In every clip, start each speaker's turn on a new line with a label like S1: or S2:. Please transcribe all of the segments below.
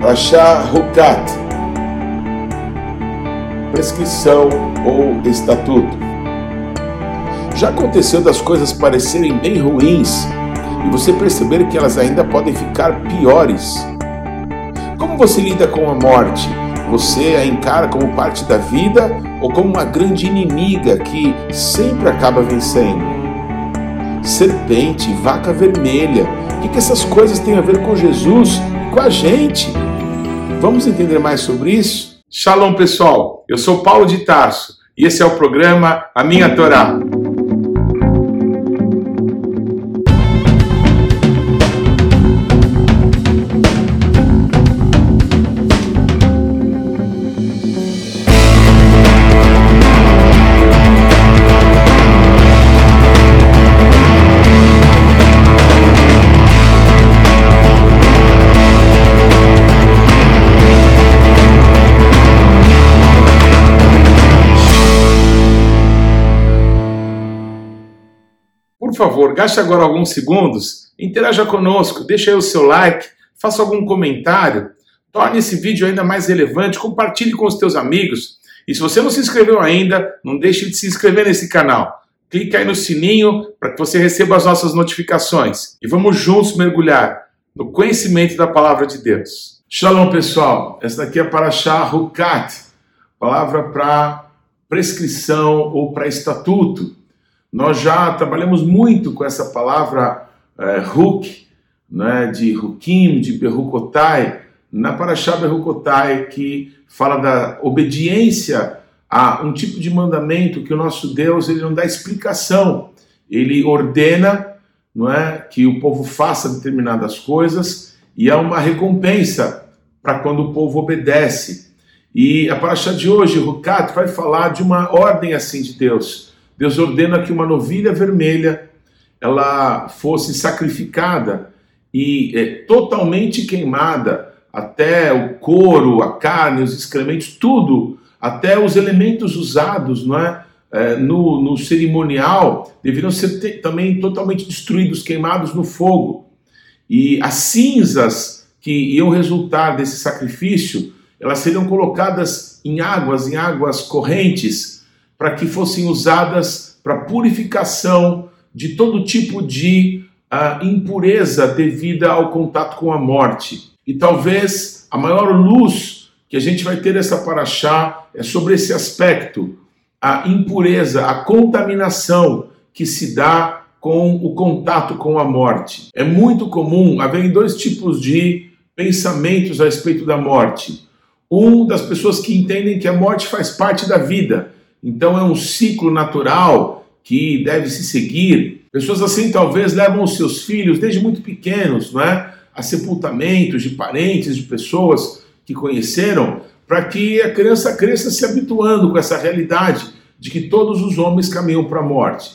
S1: Rachá Hukat, prescrição ou estatuto. Já aconteceu das coisas parecerem bem ruins e você perceber que elas ainda podem ficar piores? Como você lida com a morte? Você a encara como parte da vida ou como uma grande inimiga que sempre acaba vencendo? Serpente, vaca vermelha, o que, que essas coisas têm a ver com Jesus e com a gente? Vamos entender mais sobre isso?
S2: Shalom pessoal, eu sou Paulo de Tarso e esse é o programa A Minha Torá. Favor, gaste agora alguns segundos, interaja conosco, deixe aí o seu like, faça algum comentário, torne esse vídeo ainda mais relevante, compartilhe com os teus amigos. E se você não se inscreveu ainda, não deixe de se inscrever nesse canal. Clique aí no sininho para que você receba as nossas notificações. E vamos juntos mergulhar no conhecimento da palavra de Deus. Shalom, pessoal. Essa daqui é para Hukat, palavra para prescrição ou para estatuto. Nós já trabalhamos muito com essa palavra é, Huk, né, de Hukim, de Berukotai, na Parashá Berukotai, que fala da obediência a um tipo de mandamento que o nosso Deus ele não dá explicação. Ele ordena não é, que o povo faça determinadas coisas e há uma recompensa para quando o povo obedece. E a Parashá de hoje, Rukat, vai falar de uma ordem assim de Deus Deus ordena que uma novilha vermelha ela fosse sacrificada e é, totalmente queimada, até o couro, a carne, os excrementos, tudo, até os elementos usados não é, é no, no, cerimonial, deveriam ser te, também totalmente destruídos, queimados no fogo. E as cinzas que iam resultar desse sacrifício, elas seriam colocadas em águas, em águas correntes, para que fossem usadas para purificação de todo tipo de uh, impureza devida ao contato com a morte. E talvez a maior luz que a gente vai ter essa paraxá é sobre esse aspecto, a impureza, a contaminação que se dá com o contato com a morte. É muito comum haver dois tipos de pensamentos a respeito da morte. Um das pessoas que entendem que a morte faz parte da vida então é um ciclo natural que deve se seguir. Pessoas assim talvez levam os seus filhos desde muito pequenos, não é? A sepultamentos de parentes, de pessoas que conheceram, para que a criança cresça se habituando com essa realidade de que todos os homens caminham para a morte.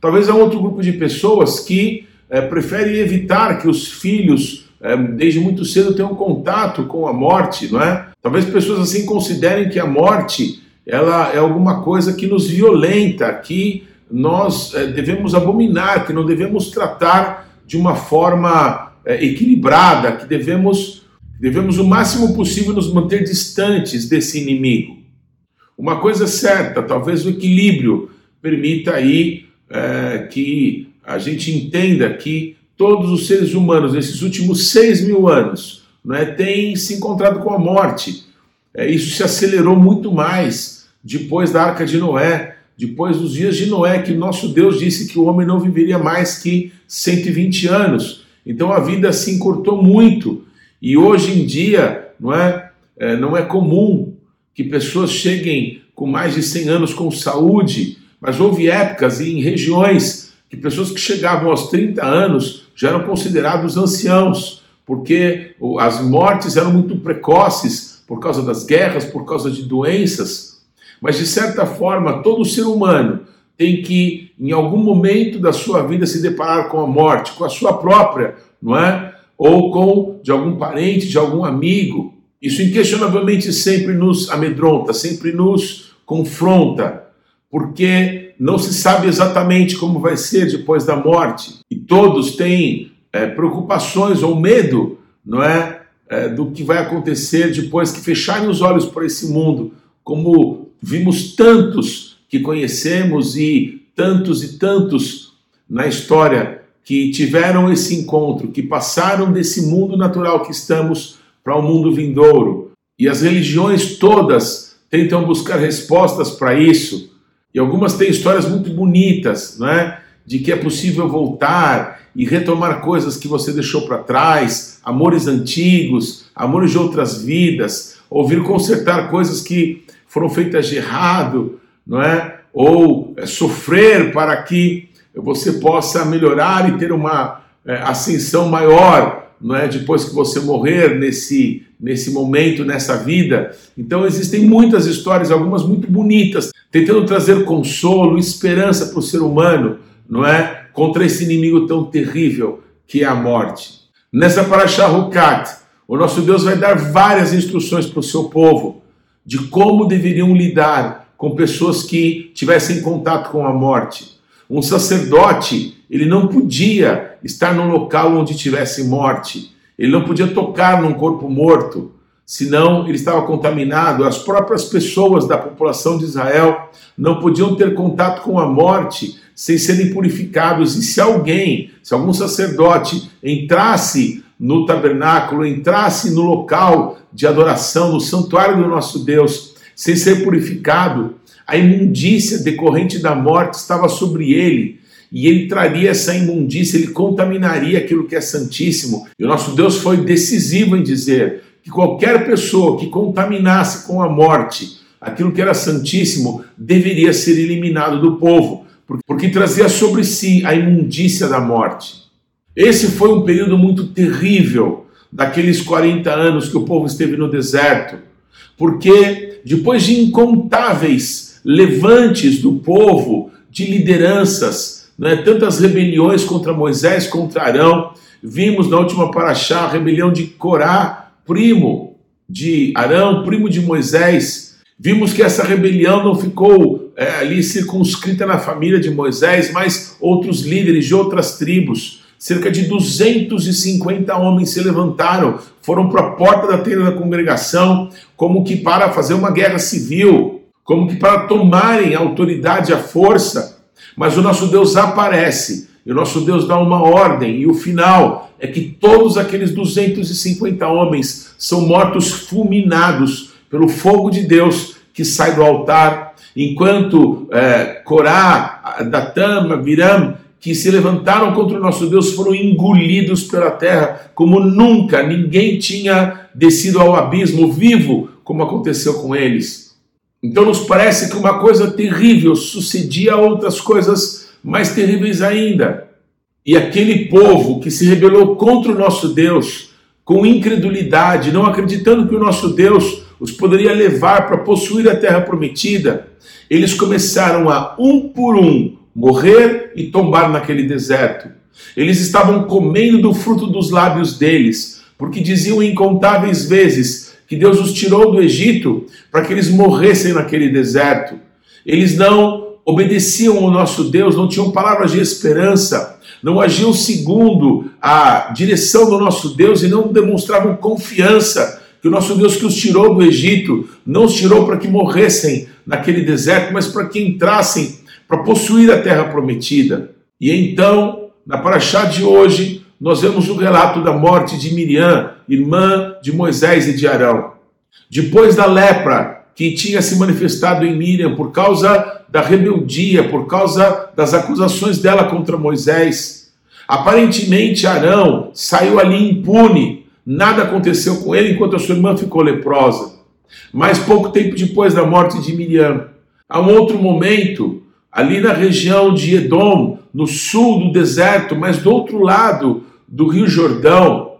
S2: Talvez há outro grupo de pessoas que é, preferem evitar que os filhos, é, desde muito cedo, tenham contato com a morte, não é? Talvez pessoas assim considerem que a morte ela é alguma coisa que nos violenta, que nós é, devemos abominar, que não devemos tratar de uma forma é, equilibrada, que devemos, devemos o máximo possível nos manter distantes desse inimigo. Uma coisa certa, talvez o equilíbrio permita aí é, que a gente entenda que todos os seres humanos nesses últimos seis mil anos é, têm se encontrado com a morte. É, isso se acelerou muito mais depois da arca de Noé, depois dos dias de Noé, que nosso Deus disse que o homem não viveria mais que 120 anos. Então a vida se encurtou muito. E hoje em dia, não é, é não é comum que pessoas cheguem com mais de 100 anos com saúde, mas houve épocas e em regiões que pessoas que chegavam aos 30 anos já eram considerados anciãos, porque as mortes eram muito precoces por causa das guerras, por causa de doenças. Mas, de certa forma, todo ser humano tem que, em algum momento da sua vida, se deparar com a morte, com a sua própria, não é? Ou com de algum parente, de algum amigo. Isso inquestionavelmente sempre nos amedronta, sempre nos confronta, porque não se sabe exatamente como vai ser depois da morte. E todos têm é, preocupações ou medo, não é?
S1: é do que vai acontecer depois que fecharem os olhos para esse mundo, como vimos tantos que conhecemos e tantos e tantos na história que tiveram esse encontro, que passaram desse mundo natural que estamos para o um mundo vindouro. E as religiões todas tentam buscar respostas para isso. E algumas têm histórias muito bonitas, não é? De que é possível voltar e retomar coisas que você deixou para trás, amores antigos, amores de outras vidas, ouvir consertar coisas que foram feitas de errado, não é? Ou é, sofrer para que você possa melhorar e ter uma é, ascensão maior, não é? Depois que você morrer nesse nesse momento, nessa vida. Então existem muitas histórias, algumas muito bonitas, tentando trazer consolo, esperança para o ser humano, não é? Contra esse inimigo tão terrível que é a morte. Nessa Parashah Hukat, o nosso Deus vai dar várias instruções para o seu povo de como deveriam lidar com pessoas que tivessem contato com a morte. Um sacerdote, ele não podia estar num local onde tivesse morte. Ele não podia tocar num corpo morto, senão ele estava contaminado. As próprias pessoas da população de Israel não podiam ter contato com a morte sem serem purificados. E se alguém, se algum sacerdote entrasse no tabernáculo, entrasse no local de adoração, no santuário do nosso Deus, sem ser purificado, a imundícia decorrente da morte estava sobre ele e ele traria essa imundícia, ele contaminaria aquilo que é santíssimo. E o nosso Deus foi decisivo em dizer que qualquer pessoa que contaminasse com a morte aquilo que era santíssimo deveria ser eliminado do povo, porque trazia sobre si a imundícia da morte. Esse foi um período muito terrível daqueles 40 anos que o povo esteve no deserto, porque depois de incontáveis levantes do povo, de lideranças, né, tantas rebeliões contra Moisés, contra Arão. Vimos na última paraxá a rebelião de Corá, primo de Arão, primo de Moisés. Vimos que essa rebelião não ficou é, ali circunscrita na família de Moisés, mas outros líderes de outras tribos. Cerca de 250 homens se levantaram, foram para a porta da tenda da congregação, como que para fazer uma guerra civil, como que para tomarem a autoridade, a força. Mas o nosso Deus aparece, e o nosso Deus dá uma ordem, e o final é que todos aqueles 250 homens são mortos fulminados pelo fogo de Deus que sai do altar, enquanto é, Corá, Datama, Viram, que se levantaram contra o nosso Deus foram engolidos pela terra, como nunca ninguém tinha descido ao abismo vivo, como aconteceu com eles. Então nos parece que uma coisa terrível sucedia a outras coisas mais terríveis ainda. E aquele povo que se rebelou contra o nosso Deus, com incredulidade, não acreditando que o nosso Deus os poderia levar para possuir a terra prometida, eles começaram a, um por um, morrer e tombar naquele deserto. Eles estavam comendo do fruto dos lábios deles, porque diziam incontáveis vezes que Deus os tirou do Egito para que eles morressem naquele deserto. Eles não obedeciam ao nosso Deus, não tinham palavras de esperança, não agiam segundo a direção do nosso Deus e não demonstravam confiança que o nosso Deus que os tirou do Egito não os tirou para que morressem naquele deserto, mas para que entrassem para possuir a terra prometida. E então, na paraxá de hoje, nós vemos o relato da morte de Miriam, irmã de Moisés e de Arão. Depois da lepra que tinha se manifestado em Miriam por causa da rebeldia, por causa das acusações dela contra Moisés, aparentemente Arão saiu ali impune, nada aconteceu com ele enquanto a sua irmã ficou leprosa. Mas pouco tempo depois da morte de Miriam, há um outro momento, ali na região de Edom, no sul do deserto, mas do outro lado do Rio Jordão,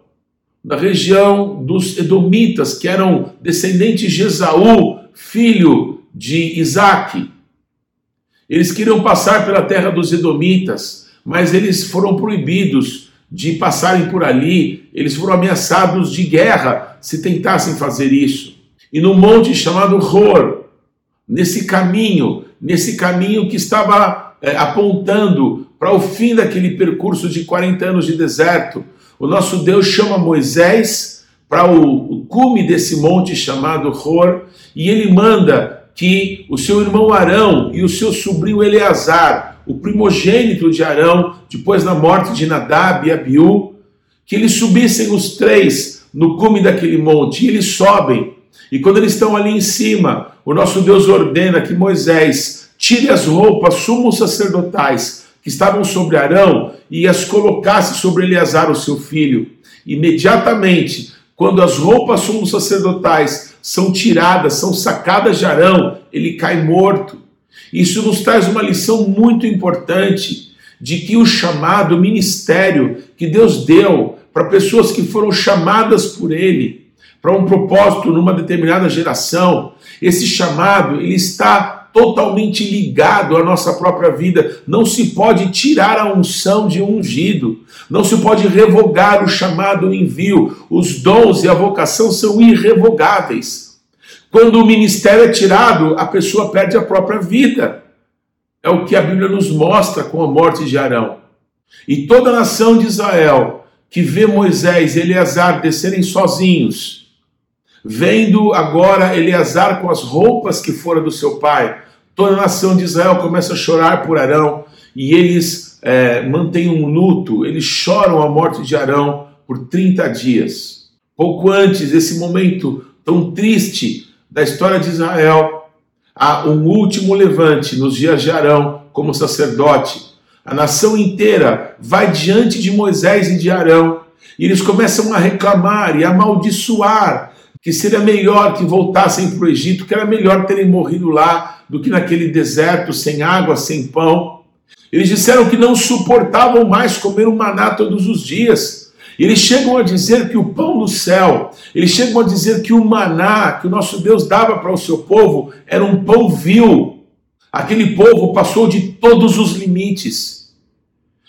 S1: na região dos Edomitas, que eram descendentes de Esaú, filho de Isaac. Eles queriam passar pela terra dos Edomitas, mas eles foram proibidos de passarem por ali, eles foram ameaçados de guerra se tentassem fazer isso. E no monte chamado Hor, nesse caminho, nesse caminho que estava é, apontando para o fim daquele percurso de 40 anos de deserto, o nosso Deus chama Moisés para o, o cume desse monte chamado Hor, e ele manda que o seu irmão Arão e o seu sobrinho Eleazar, o primogênito de Arão, depois da morte de Nadab e Abiú, que eles subissem os três no cume daquele monte, e eles sobem. E quando eles estão ali em cima, o nosso Deus ordena que Moisés tire as roupas sumos sacerdotais que estavam sobre Arão e as colocasse sobre Eleazar, o seu filho. Imediatamente, quando as roupas sumos sacerdotais são tiradas, são sacadas de Arão, ele cai morto. Isso nos traz uma lição muito importante de que o chamado, o ministério que Deus deu para pessoas que foram chamadas por Ele para um propósito numa determinada geração, esse chamado ele está totalmente ligado à nossa própria vida. Não se pode tirar a unção de um ungido, não se pode revogar o chamado o envio. Os dons e a vocação são irrevogáveis. Quando o ministério é tirado, a pessoa perde a própria vida. É o que a Bíblia nos mostra com a morte de Arão. E toda a nação de Israel que vê Moisés e Eleazar descerem sozinhos, vendo agora Eleazar com as roupas que foram do seu pai, toda a nação de Israel começa a chorar por Arão e eles é, mantêm um luto, eles choram a morte de Arão por 30 dias. Pouco antes desse momento tão triste da história de Israel, há um último levante nos dias de Arão como sacerdote a nação inteira vai diante de Moisés e de Arão, e eles começam a reclamar e a amaldiçoar que seria melhor que voltassem para o Egito, que era melhor terem morrido lá do que naquele deserto, sem água, sem pão. Eles disseram que não suportavam mais comer o maná todos os dias. Eles chegam a dizer que o pão do céu, eles chegam a dizer que o maná que o nosso Deus dava para o seu povo era um pão vil. Aquele povo passou de todos os limites.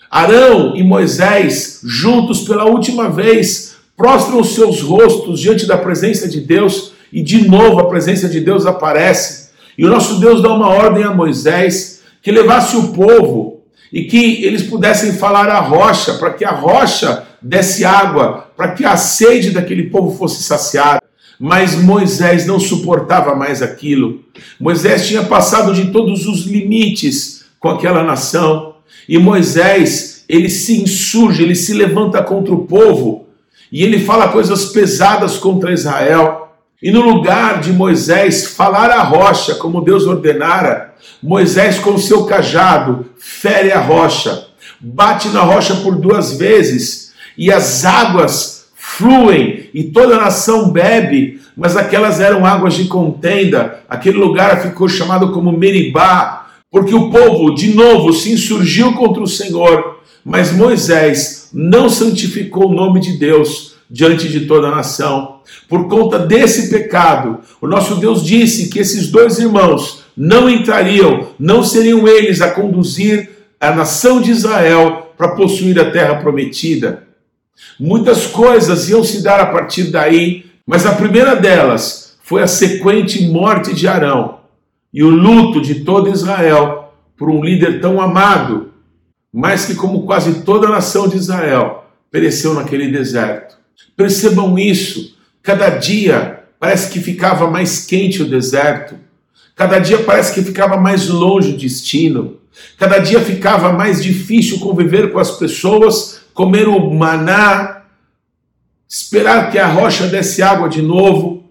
S1: Arão e Moisés, juntos pela última vez, prostram os seus rostos diante da presença de Deus e de novo a presença de Deus aparece. E o nosso Deus dá uma ordem a Moisés que levasse o povo e que eles pudessem falar à rocha, para que a rocha desse água, para que a sede daquele povo fosse saciada. Mas Moisés não suportava mais aquilo. Moisés tinha passado de todos os limites com aquela nação. E Moisés, ele se insurge, ele se levanta contra o povo e ele fala coisas pesadas contra Israel. E no lugar de Moisés falar à rocha, como Deus ordenara, Moisés, com seu cajado, fere a rocha, bate na rocha por duas vezes, e as águas fluem, e toda a nação bebe, mas aquelas eram águas de contenda, aquele lugar ficou chamado como Meribá, porque o povo de novo se insurgiu contra o Senhor, mas Moisés não santificou o nome de Deus diante de toda a nação. Por conta desse pecado, o nosso Deus disse que esses dois irmãos não entrariam, não seriam eles a conduzir a nação de Israel para possuir a terra prometida. Muitas coisas iam se dar a partir daí, mas a primeira delas foi a sequente morte de Arão e o luto de todo Israel por um líder tão amado, mas que, como quase toda a nação de Israel, pereceu naquele deserto. Percebam isso, cada dia parece que ficava mais quente o deserto, cada dia parece que ficava mais longe o destino, cada dia ficava mais difícil conviver com as pessoas, comer o maná, esperar que a rocha desse água de novo,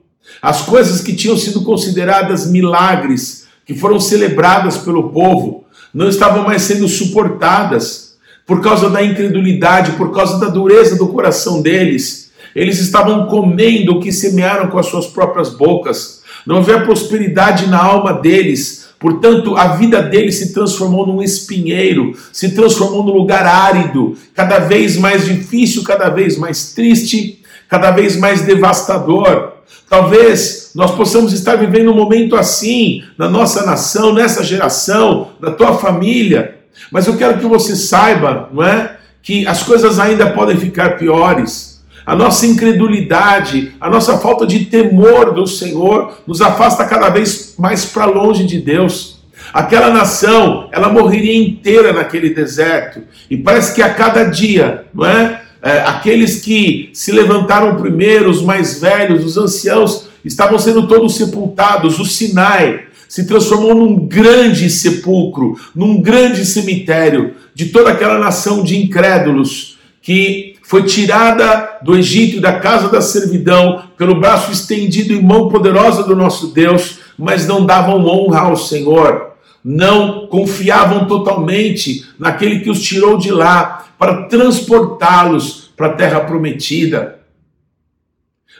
S1: as coisas que tinham sido consideradas milagres, que foram celebradas pelo povo, não estavam mais sendo suportadas por causa da incredulidade, por causa da dureza do coração deles. Eles estavam comendo o que semearam com as suas próprias bocas. Não havia prosperidade na alma deles. Portanto, a vida deles se transformou num espinheiro, se transformou num lugar árido, cada vez mais difícil, cada vez mais triste, cada vez mais devastador. Talvez nós possamos estar vivendo um momento assim na nossa nação, nessa geração, na tua família. Mas eu quero que você saiba, não é, que as coisas ainda podem ficar piores. A nossa incredulidade, a nossa falta de temor do Senhor nos afasta cada vez mais para longe de Deus. Aquela nação, ela morreria inteira naquele deserto. E parece que a cada dia, não é? é, aqueles que se levantaram primeiro, os mais velhos, os anciãos, estavam sendo todos sepultados. O Sinai se transformou num grande sepulcro, num grande cemitério de toda aquela nação de incrédulos que foi tirada do Egito e da casa da servidão pelo braço estendido e mão poderosa do nosso Deus, mas não davam honra ao Senhor, não confiavam totalmente naquele que os tirou de lá para transportá-los para a terra prometida.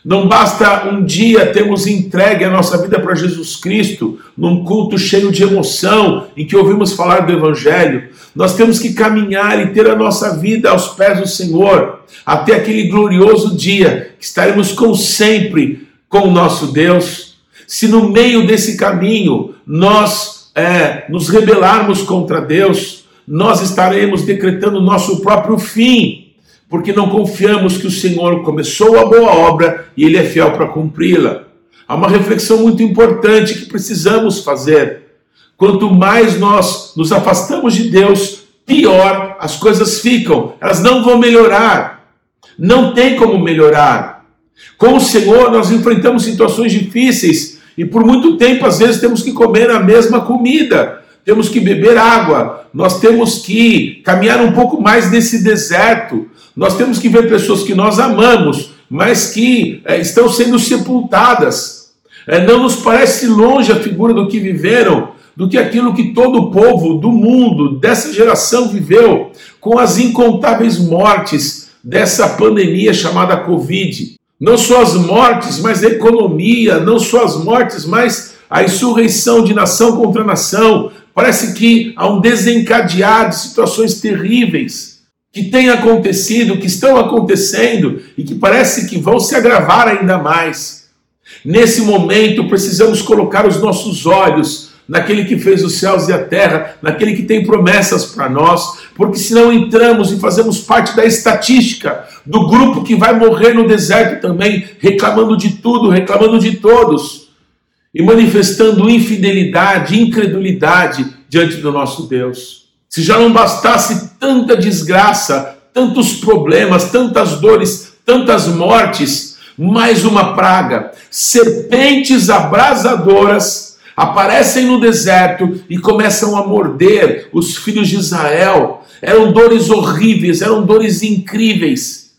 S1: Não basta um dia termos entregue a nossa vida para Jesus Cristo, num culto cheio de emoção, em que ouvimos falar do Evangelho. Nós temos que caminhar e ter a nossa vida aos pés do Senhor, até aquele glorioso dia que estaremos com sempre com o nosso Deus. Se no meio desse caminho nós é, nos rebelarmos contra Deus, nós estaremos decretando o nosso próprio fim porque não confiamos que o Senhor começou a boa obra e Ele é fiel para cumpri-la. Há uma reflexão muito importante que precisamos fazer. Quanto mais nós nos afastamos de Deus, pior as coisas ficam. Elas não vão melhorar. Não tem como melhorar. Com o Senhor, nós enfrentamos situações difíceis e por muito tempo, às vezes, temos que comer a mesma comida, temos que beber água, nós temos que caminhar um pouco mais nesse deserto, nós temos que ver pessoas que nós amamos, mas que é, estão sendo sepultadas. É, não nos parece longe a figura do que viveram, do que aquilo que todo o povo do mundo, dessa geração, viveu, com as incontáveis mortes dessa pandemia chamada Covid. Não só as mortes, mas a economia, não só as mortes, mas a insurreição de nação contra nação. Parece que há um desencadear de situações terríveis que têm acontecido, que estão acontecendo e que parece que vão se agravar ainda mais. Nesse momento, precisamos colocar os nossos olhos naquele que fez os céus e a terra, naquele que tem promessas para nós, porque senão entramos e fazemos parte da estatística do grupo que vai morrer no deserto também, reclamando de tudo, reclamando de todos e manifestando infidelidade, incredulidade diante do nosso Deus. Se já não bastasse tanta desgraça, tantos problemas, tantas dores, tantas mortes, mais uma praga. Serpentes abrasadoras aparecem no deserto e começam a morder os filhos de Israel. Eram dores horríveis, eram dores incríveis.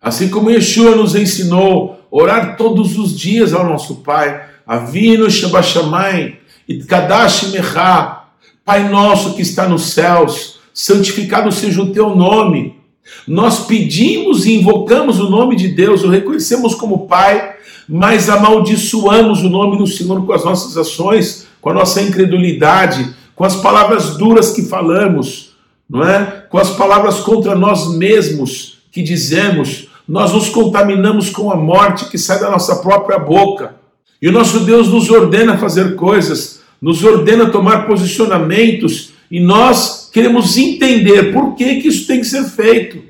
S1: Assim como Yeshua nos ensinou orar todos os dias ao nosso Pai, Avino Shabashamai, Itkadash Mechá, Pai nosso que está nos céus, santificado seja o teu nome. Nós pedimos e invocamos o nome de Deus, o reconhecemos como Pai, mas amaldiçoamos o nome do Senhor com as nossas ações, com a nossa incredulidade, com as palavras duras que falamos, não é? Com as palavras contra nós mesmos que dizemos, nós nos contaminamos com a morte que sai da nossa própria boca. E o nosso Deus nos ordena fazer coisas nos ordena tomar posicionamentos e nós queremos entender por que, que isso tem que ser feito.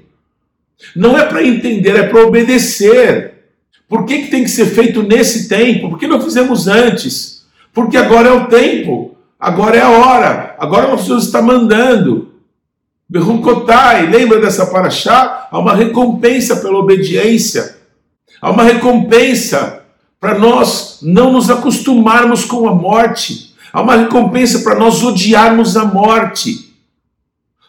S1: Não é para entender, é para obedecer. Por que, que tem que ser feito nesse tempo? Por que não fizemos antes? Porque agora é o tempo, agora é a hora, agora o Senhor está mandando. Berrucotai, lembra dessa paraxá? Há uma recompensa pela obediência, há uma recompensa para nós não nos acostumarmos com a morte. Há uma recompensa para nós odiarmos a morte.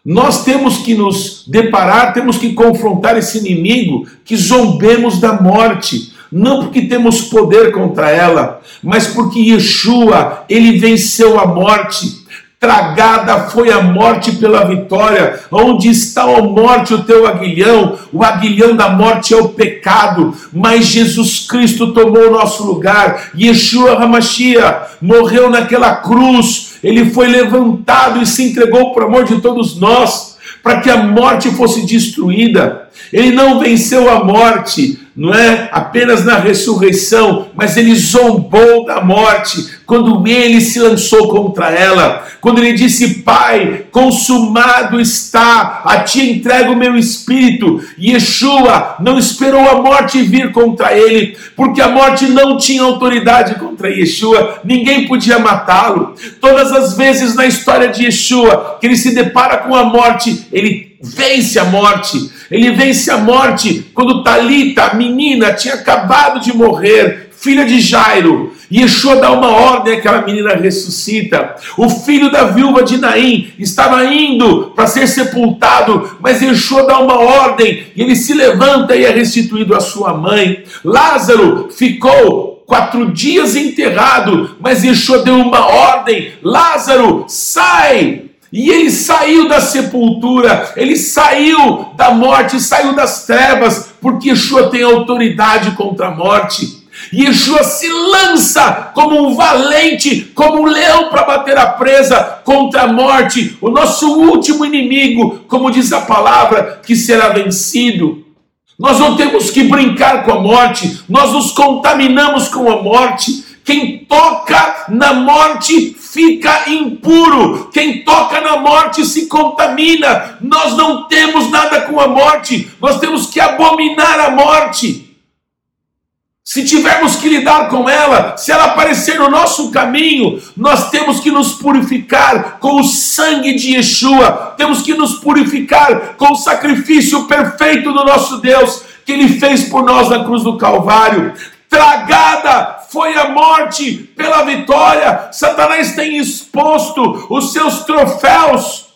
S1: Nós temos que nos deparar, temos que confrontar esse inimigo, que zombemos da morte, não porque temos poder contra ela, mas porque Yeshua, ele venceu a morte, Tragada foi a morte pela vitória. Onde está a morte o teu aguilhão? O aguilhão da morte é o pecado, mas Jesus Cristo tomou o nosso lugar. Yeshua Hamashia morreu naquela cruz. Ele foi levantado e se entregou por amor de todos nós, para que a morte fosse destruída. Ele não venceu a morte, não é apenas na ressurreição, mas ele zombou da morte quando ele se lançou contra ela, quando ele disse: Pai, consumado está, a ti entrego o meu espírito. Yeshua não esperou a morte vir contra ele, porque a morte não tinha autoridade contra Yeshua, ninguém podia matá-lo. Todas as vezes na história de Yeshua que ele se depara com a morte, ele vence a morte
S2: Ele vence a morte quando Talita, a menina, tinha acabado de morrer, filha de Jairo. Yeshua dá uma ordem, aquela menina ressuscita. O filho da viúva de Naim estava indo para ser sepultado, mas Yeshua dá uma ordem e ele se levanta e é restituído à sua mãe. Lázaro ficou quatro dias enterrado, mas Yeshua deu uma ordem: Lázaro, sai! E ele saiu da sepultura, ele saiu da morte, saiu das trevas, porque Yeshua tem autoridade contra a morte. Yeshua se lança como um valente, como um leão para bater a presa contra a morte, o nosso último inimigo, como diz a palavra, que será vencido. Nós não temos que brincar com a morte, nós nos contaminamos com a morte. Quem toca na morte fica impuro. Quem toca na morte se contamina. Nós não temos nada com a morte, nós temos que abominar a morte. Se tivermos que lidar com ela, se ela aparecer no nosso caminho, nós temos que nos purificar com o sangue de Yeshua, temos que nos purificar com o sacrifício perfeito do nosso Deus, que Ele fez por nós na cruz do Calvário. Tragada foi a morte pela vitória, Satanás tem exposto os seus troféus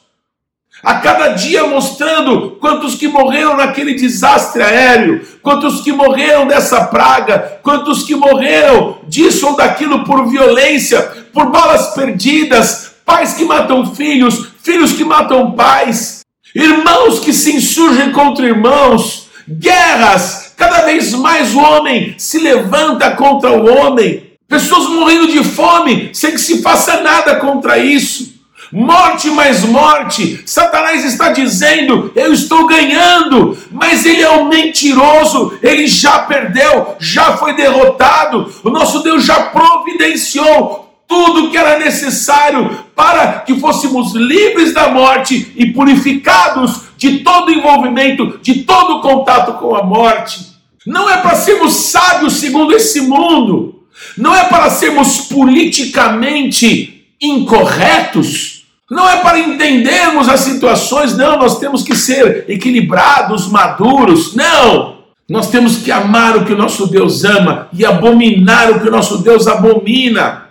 S2: a cada dia mostrando quantos que morreram naquele desastre aéreo, quantos que morreram dessa praga, quantos que morreram disso ou daquilo por violência, por balas perdidas, pais que matam filhos, filhos que matam pais, irmãos que se insurgem contra irmãos, guerras, cada vez mais o homem se levanta contra o homem, pessoas morrendo de fome sem que se faça nada contra isso morte mais morte. Satanás está dizendo: Eu estou ganhando, mas ele é um mentiroso, ele já perdeu, já foi derrotado. O nosso Deus já providenciou tudo que era necessário para que fôssemos livres da morte e purificados de todo envolvimento, de todo contato com a morte. Não é para sermos sábios segundo esse mundo, não é para sermos politicamente incorretos não é para entendermos as situações, não, nós temos que ser equilibrados, maduros. Não! Nós temos que amar o que o nosso Deus ama e abominar o que o nosso Deus abomina.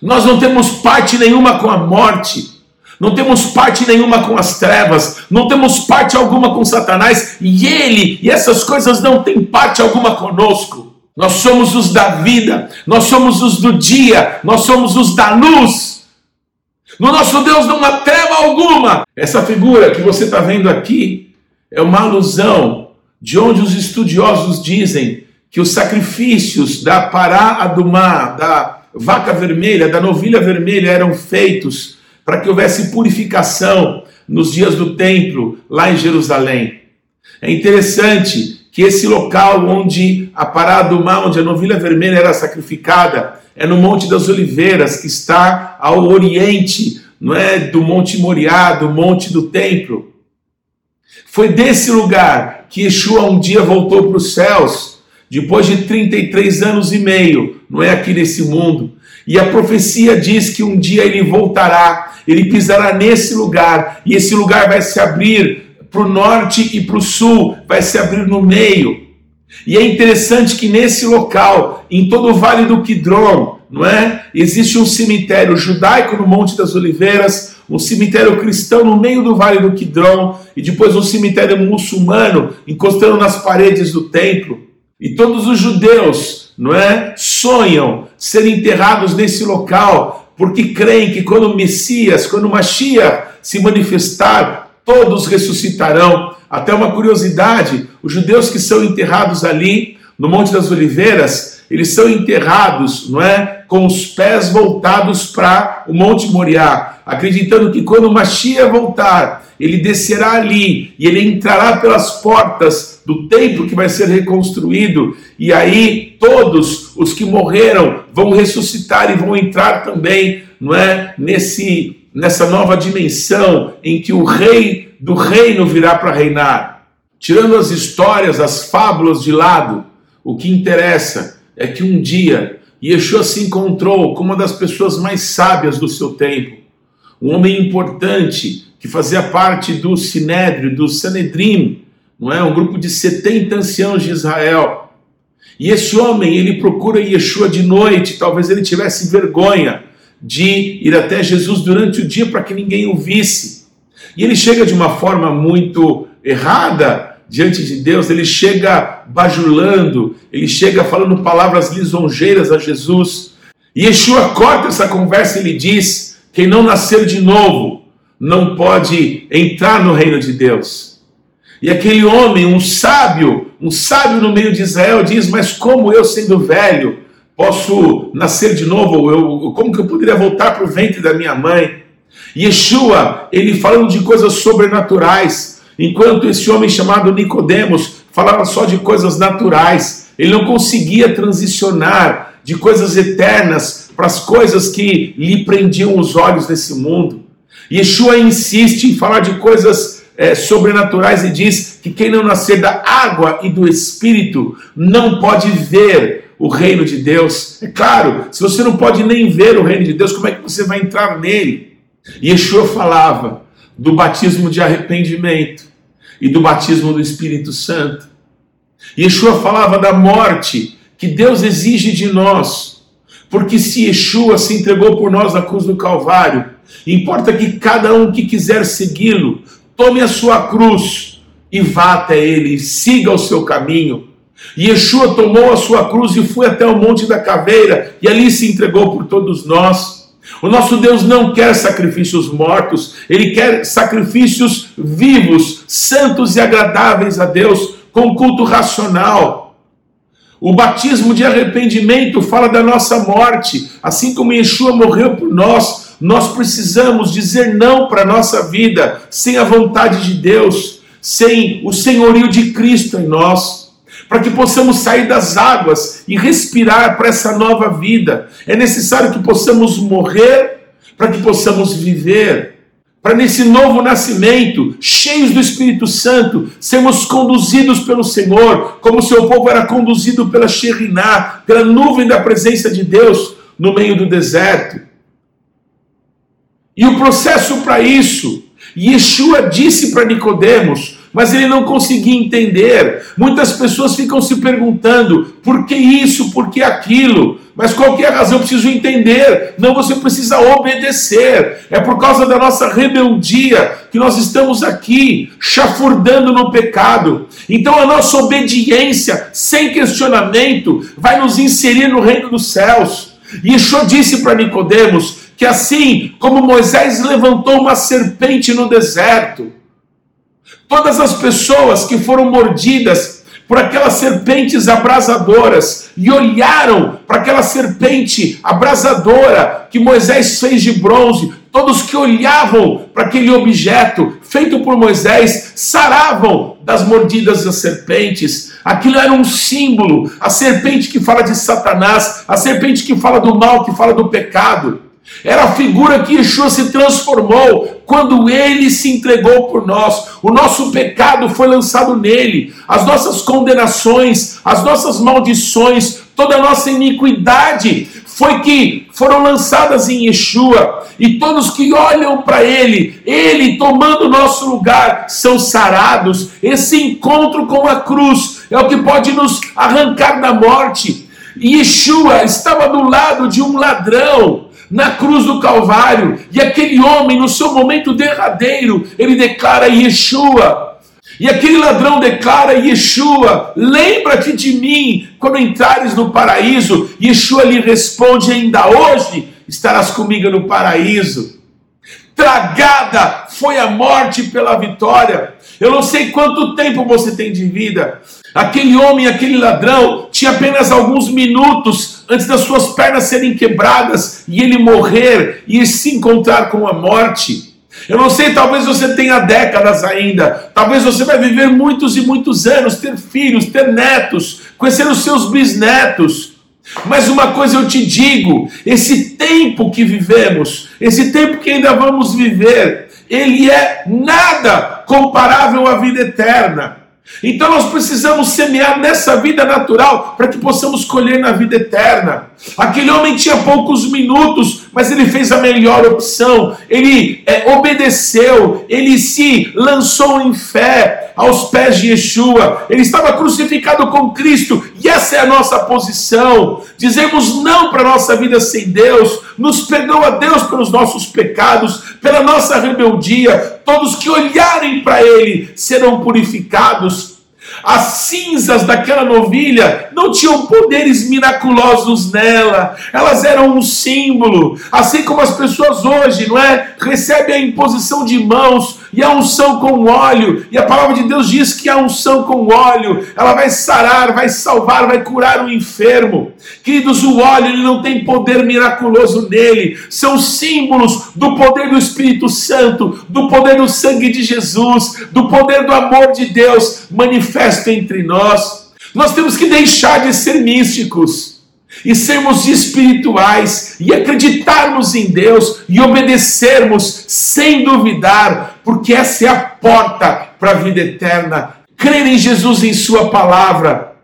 S2: Nós não temos parte nenhuma com a morte, não temos parte nenhuma com as trevas, não temos parte alguma com Satanás, e ele e essas coisas não têm parte alguma conosco. Nós somos os da vida, nós somos os do dia, nós somos os da luz. No nosso Deus não há treva alguma. Essa figura que você está vendo aqui é uma alusão de onde os estudiosos dizem que os sacrifícios da Pará Adumá, da vaca vermelha, da novilha vermelha eram feitos para que houvesse purificação nos dias do templo lá em Jerusalém. É interessante que esse local onde a Pará Adumá, onde a novilha vermelha era sacrificada, é no Monte das Oliveiras, que está ao oriente, não é do Monte Moriá, do Monte do Templo. Foi desse lugar que Yeshua um dia voltou para os céus, depois de 33 anos e meio, não é aqui nesse mundo. E a profecia diz que um dia ele voltará, ele pisará nesse lugar, e esse lugar vai se abrir para o norte e para o sul, vai se abrir no meio. E é interessante que nesse local, em todo o Vale do Quidron, não é? Existe um cemitério judaico no Monte das Oliveiras, um cemitério cristão no meio do Vale do Quidron e depois um cemitério muçulmano encostando nas paredes do templo. E todos os judeus, não é, sonham ser enterrados nesse local, porque creem que quando o Messias, quando o Mashiach se manifestar, todos ressuscitarão. Até uma curiosidade: os judeus que são enterrados ali no Monte das Oliveiras, eles são enterrados, não é, com os pés voltados para o Monte Moriá, acreditando que quando o Mashiach voltar, ele descerá ali e ele entrará pelas portas do templo que vai ser reconstruído, e aí todos os que morreram vão ressuscitar e vão entrar também, não é, nesse nessa nova dimensão em que o rei do reino virá para reinar. Tirando as histórias, as fábulas de lado, o que interessa é que um dia Yeshua se encontrou com uma das pessoas mais sábias do seu tempo, um homem importante que fazia parte do Sinédrio, do Sanedrim,
S1: não é? Um grupo de 70 anciãos de Israel. E esse homem, ele procura Yeshua de noite, talvez ele tivesse vergonha de ir até Jesus durante o dia para que ninguém o visse. E ele chega de uma forma muito errada diante de Deus, ele chega bajulando, ele chega falando palavras lisonjeiras a Jesus. E Yeshua corta essa conversa e lhe diz: quem não nascer de novo não pode entrar no reino de Deus. E aquele homem, um sábio, um sábio no meio de Israel, diz: Mas como eu, sendo velho, posso nascer de novo? Eu, como que eu poderia voltar para o ventre da minha mãe? Yeshua, ele falando de coisas sobrenaturais, enquanto esse homem chamado Nicodemos falava só de coisas naturais. Ele não conseguia transicionar de coisas eternas para as coisas que lhe prendiam os olhos nesse mundo. Yeshua insiste em falar de coisas é, sobrenaturais e diz que quem não nascer da água e do Espírito não pode ver o reino de Deus. É claro, se você não pode nem ver o reino de Deus, como é que você vai entrar nele? Yeshua falava do batismo de arrependimento e do batismo do Espírito Santo. Yeshua falava da morte que Deus exige de nós, porque se Yeshua se entregou por nós na cruz do Calvário, importa que cada um que quiser segui-lo tome a sua cruz e vá até ele, siga o seu caminho. Yeshua tomou a sua cruz e foi até o Monte da Caveira e ali se entregou por todos nós. O nosso Deus não quer sacrifícios mortos, ele quer sacrifícios vivos, santos e agradáveis a Deus, com culto racional. O batismo de arrependimento fala da nossa morte, assim como Yeshua morreu por nós, nós precisamos dizer não para a nossa vida, sem a vontade de Deus, sem o senhorio de Cristo em nós para que possamos sair das águas e respirar para essa nova vida. É necessário que possamos morrer para que possamos viver. Para nesse novo nascimento, cheios do Espírito Santo, sermos conduzidos pelo Senhor, como o seu povo era conduzido pela Sheriná, pela nuvem da presença de Deus no meio do deserto. E o processo para isso, Yeshua disse para Nicodemos: mas ele não conseguia entender. Muitas pessoas ficam se perguntando por que isso, por que aquilo. Mas qualquer razão eu preciso entender. Não, você precisa obedecer. É por causa da nossa rebeldia que nós estamos aqui, chafurdando no pecado. Então a nossa obediência, sem questionamento, vai nos inserir no reino dos céus. Yeshua disse para Nicodemos que assim como Moisés levantou uma serpente no deserto, Todas as pessoas que foram mordidas por aquelas serpentes abrasadoras e olharam para aquela serpente abrasadora que Moisés fez de bronze, todos que olhavam para aquele objeto feito por Moisés saravam das mordidas das serpentes. Aquilo era um símbolo, a serpente que fala de Satanás, a serpente que fala do mal, que fala do pecado. Era a figura que Yeshua se transformou quando ele se entregou por nós. O nosso pecado foi lançado nele, as nossas condenações, as nossas maldições, toda a nossa iniquidade foi que foram lançadas em Yeshua, e todos que olham para ele, ele tomando nosso lugar, são sarados. Esse encontro com a cruz é o que pode nos arrancar da morte. Yeshua estava do lado de um ladrão na cruz do Calvário, e aquele homem, no seu momento derradeiro, ele declara Yeshua. E aquele ladrão declara Yeshua, lembra-te de mim quando entrares no paraíso. Yeshua lhe responde: ainda hoje estarás comigo no paraíso. Tragada foi a morte pela vitória. Eu não sei quanto tempo você tem de vida, Aquele homem, aquele ladrão, tinha apenas alguns minutos antes das suas pernas serem quebradas e ele morrer e se encontrar com a morte. Eu não sei, talvez você tenha décadas ainda, talvez você vai viver muitos e muitos anos, ter filhos, ter netos, conhecer os seus bisnetos. Mas uma coisa eu te digo: esse tempo que vivemos, esse tempo que ainda vamos viver, ele é nada comparável à vida eterna.
S2: Então nós precisamos semear nessa vida natural para que possamos colher na vida eterna. Aquele homem tinha poucos minutos, mas ele fez a melhor opção. Ele é, obedeceu, ele se lançou em fé aos pés de Yeshua. Ele estava crucificado com Cristo e essa é a nossa posição. Dizemos não para a nossa vida sem Deus, nos perdoa Deus pelos nossos pecados, pela nossa rebeldia. Todos que olharem para Ele serão purificados as cinzas daquela novilha não tinham poderes miraculosos nela, elas eram um símbolo, assim como as pessoas hoje, não é? Recebem a imposição de mãos e a unção com óleo, e a palavra de Deus diz que a unção com óleo, ela vai sarar, vai salvar, vai curar o enfermo. Queridos, o óleo ele não tem poder miraculoso nele, são símbolos do poder do Espírito Santo, do poder do sangue de Jesus, do poder do amor de Deus manifesto entre nós. Nós temos que deixar de ser místicos e sermos espirituais e acreditarmos em Deus e obedecermos sem duvidar, porque essa é a porta para a vida eterna. Crer em Jesus, em Sua palavra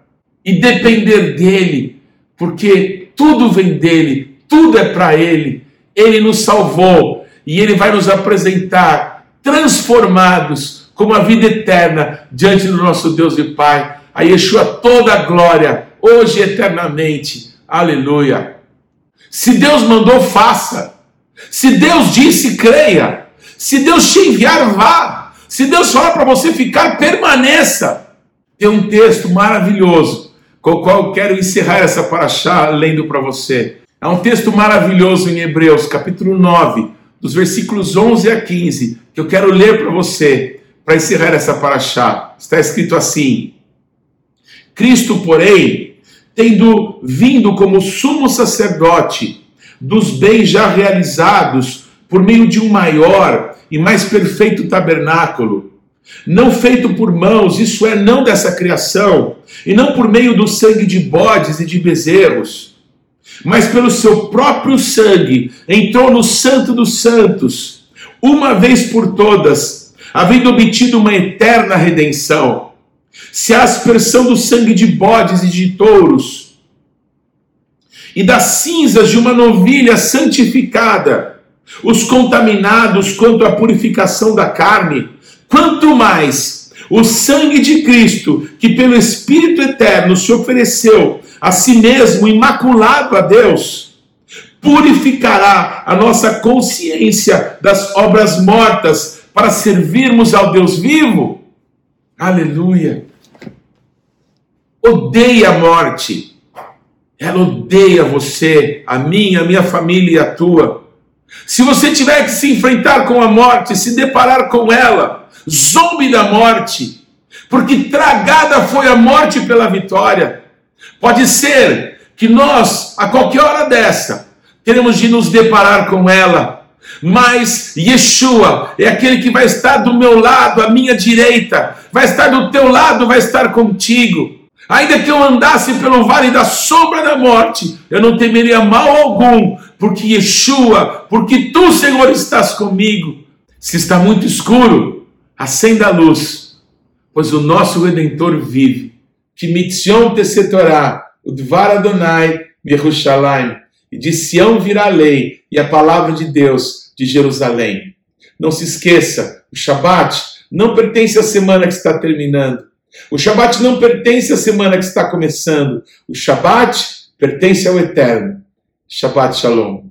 S2: e depender dEle, porque tudo vem dEle, tudo é para Ele. Ele nos salvou e Ele vai nos apresentar transformados como a vida eterna diante do nosso Deus e Pai. A Yeshua toda a glória, hoje e eternamente. Aleluia. Se Deus mandou, faça. Se Deus disse, creia. Se Deus te enviar, vá. Se Deus falar para você ficar, permaneça. Tem um texto maravilhoso, com o qual eu quero encerrar essa paraxá lendo para você. É um texto maravilhoso em Hebreus, capítulo 9, dos versículos 11 a 15, que eu quero ler para você, para encerrar essa paraxá. Está escrito assim: Cristo, porém, tendo vindo como sumo sacerdote dos bens já realizados por meio de um maior e mais perfeito tabernáculo, não feito por mãos, isso é, não dessa criação, e não por meio do sangue de bodes e de bezerros, mas pelo seu próprio sangue, entrou no Santo dos Santos, uma vez por todas, havendo obtido uma eterna redenção. Se a aspersão do sangue de bodes e de touros e das cinzas de uma novilha santificada, os contaminados quanto à purificação da carne, quanto mais o sangue de Cristo, que pelo Espírito eterno se ofereceu a si mesmo imaculado a Deus, purificará a nossa consciência das obras mortas para servirmos ao Deus vivo. Aleluia odeia a morte. Ela odeia você, a minha, a minha família e a tua. Se você tiver que se enfrentar com a morte, se deparar com ela, zombe da morte, porque tragada foi a morte pela vitória. Pode ser que nós, a qualquer hora dessa, teremos de nos deparar com ela, mas Yeshua é aquele que vai estar do meu lado, à minha direita, vai estar do teu lado, vai estar contigo. Ainda que eu andasse pelo vale da sombra da morte, eu não temeria mal algum, porque Yeshua, porque tu, Senhor, estás comigo. Se está muito escuro, acenda a luz, pois o nosso Redentor vive. Que mitzion tesetorá, o dvar Adonai, Yerushalayim, e de Sião virá a lei e a palavra de Deus de Jerusalém. Não se esqueça, o Shabat não pertence à semana que está terminando o Shabat não pertence à semana que está começando. O Shabat pertence ao Eterno. Shabat Shalom.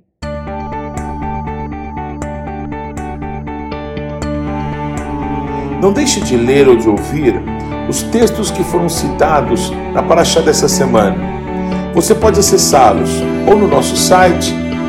S1: Não deixe de ler ou de ouvir os textos que foram citados na Paraxá dessa semana. Você pode acessá-los ou no nosso site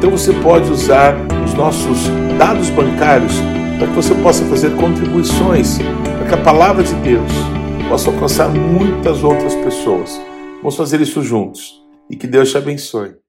S1: Então você pode usar os nossos dados bancários para que você possa fazer contribuições para que a palavra de Deus possa alcançar muitas outras pessoas. Vamos fazer isso juntos e que Deus te abençoe.